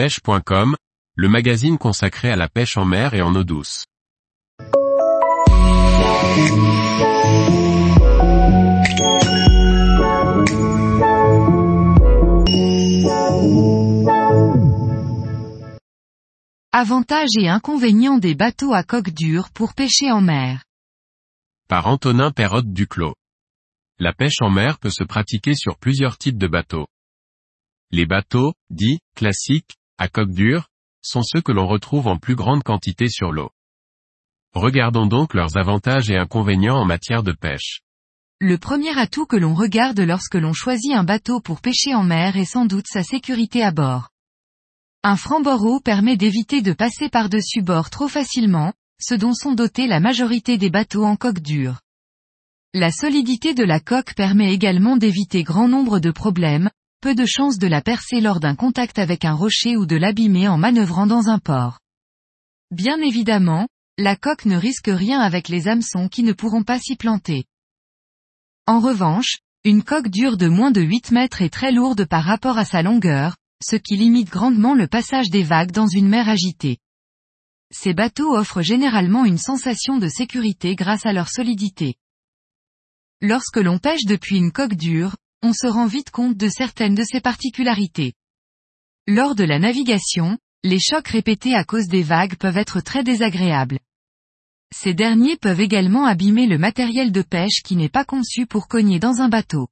pêche.com, le magazine consacré à la pêche en mer et en eau douce. Avantages et inconvénients des bateaux à coque dure pour pêcher en mer. Par Antonin Perrotte Duclos. La pêche en mer peut se pratiquer sur plusieurs types de bateaux. Les bateaux, dits, classiques, à coque dure, sont ceux que l'on retrouve en plus grande quantité sur l'eau. Regardons donc leurs avantages et inconvénients en matière de pêche. Le premier atout que l'on regarde lorsque l'on choisit un bateau pour pêcher en mer est sans doute sa sécurité à bord. Un franc-bord permet d'éviter de passer par-dessus bord trop facilement, ce dont sont dotés la majorité des bateaux en coque dure. La solidité de la coque permet également d'éviter grand nombre de problèmes, peu de chances de la percer lors d'un contact avec un rocher ou de l'abîmer en manœuvrant dans un port. Bien évidemment, la coque ne risque rien avec les hameçons qui ne pourront pas s'y planter. En revanche, une coque dure de moins de 8 mètres est très lourde par rapport à sa longueur, ce qui limite grandement le passage des vagues dans une mer agitée. Ces bateaux offrent généralement une sensation de sécurité grâce à leur solidité. Lorsque l'on pêche depuis une coque dure, on se rend vite compte de certaines de ces particularités. Lors de la navigation, les chocs répétés à cause des vagues peuvent être très désagréables. Ces derniers peuvent également abîmer le matériel de pêche qui n'est pas conçu pour cogner dans un bateau.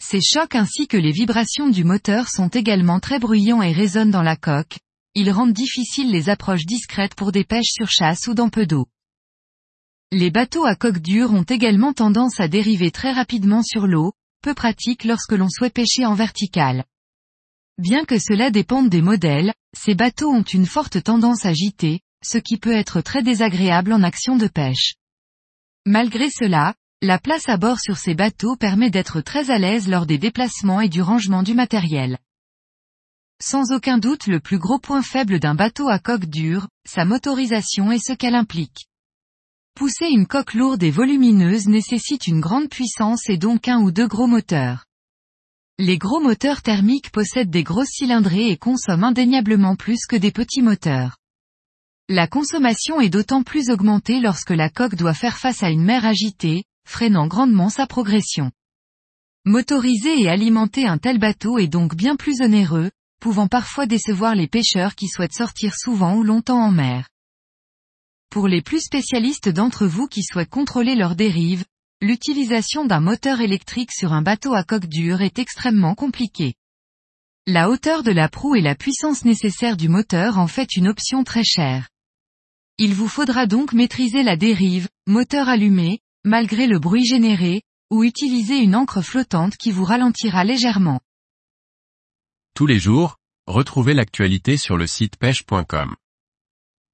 Ces chocs ainsi que les vibrations du moteur sont également très bruyants et résonnent dans la coque, ils rendent difficiles les approches discrètes pour des pêches sur chasse ou dans peu d'eau. Les bateaux à coque dure ont également tendance à dériver très rapidement sur l'eau, pratique lorsque l'on souhaite pêcher en vertical. Bien que cela dépende des modèles, ces bateaux ont une forte tendance à gîter, ce qui peut être très désagréable en action de pêche. Malgré cela, la place à bord sur ces bateaux permet d'être très à l'aise lors des déplacements et du rangement du matériel. Sans aucun doute le plus gros point faible d'un bateau à coque dure, sa motorisation et ce qu'elle implique. Pousser une coque lourde et volumineuse nécessite une grande puissance et donc un ou deux gros moteurs. Les gros moteurs thermiques possèdent des grosses cylindrées et consomment indéniablement plus que des petits moteurs. La consommation est d'autant plus augmentée lorsque la coque doit faire face à une mer agitée, freinant grandement sa progression. Motoriser et alimenter un tel bateau est donc bien plus onéreux, pouvant parfois décevoir les pêcheurs qui souhaitent sortir souvent ou longtemps en mer. Pour les plus spécialistes d'entre vous qui souhaitent contrôler leur dérive, l'utilisation d'un moteur électrique sur un bateau à coque dure est extrêmement compliquée. La hauteur de la proue et la puissance nécessaire du moteur en fait une option très chère. Il vous faudra donc maîtriser la dérive, moteur allumé, malgré le bruit généré, ou utiliser une encre flottante qui vous ralentira légèrement. Tous les jours, retrouvez l'actualité sur le site pêche.com.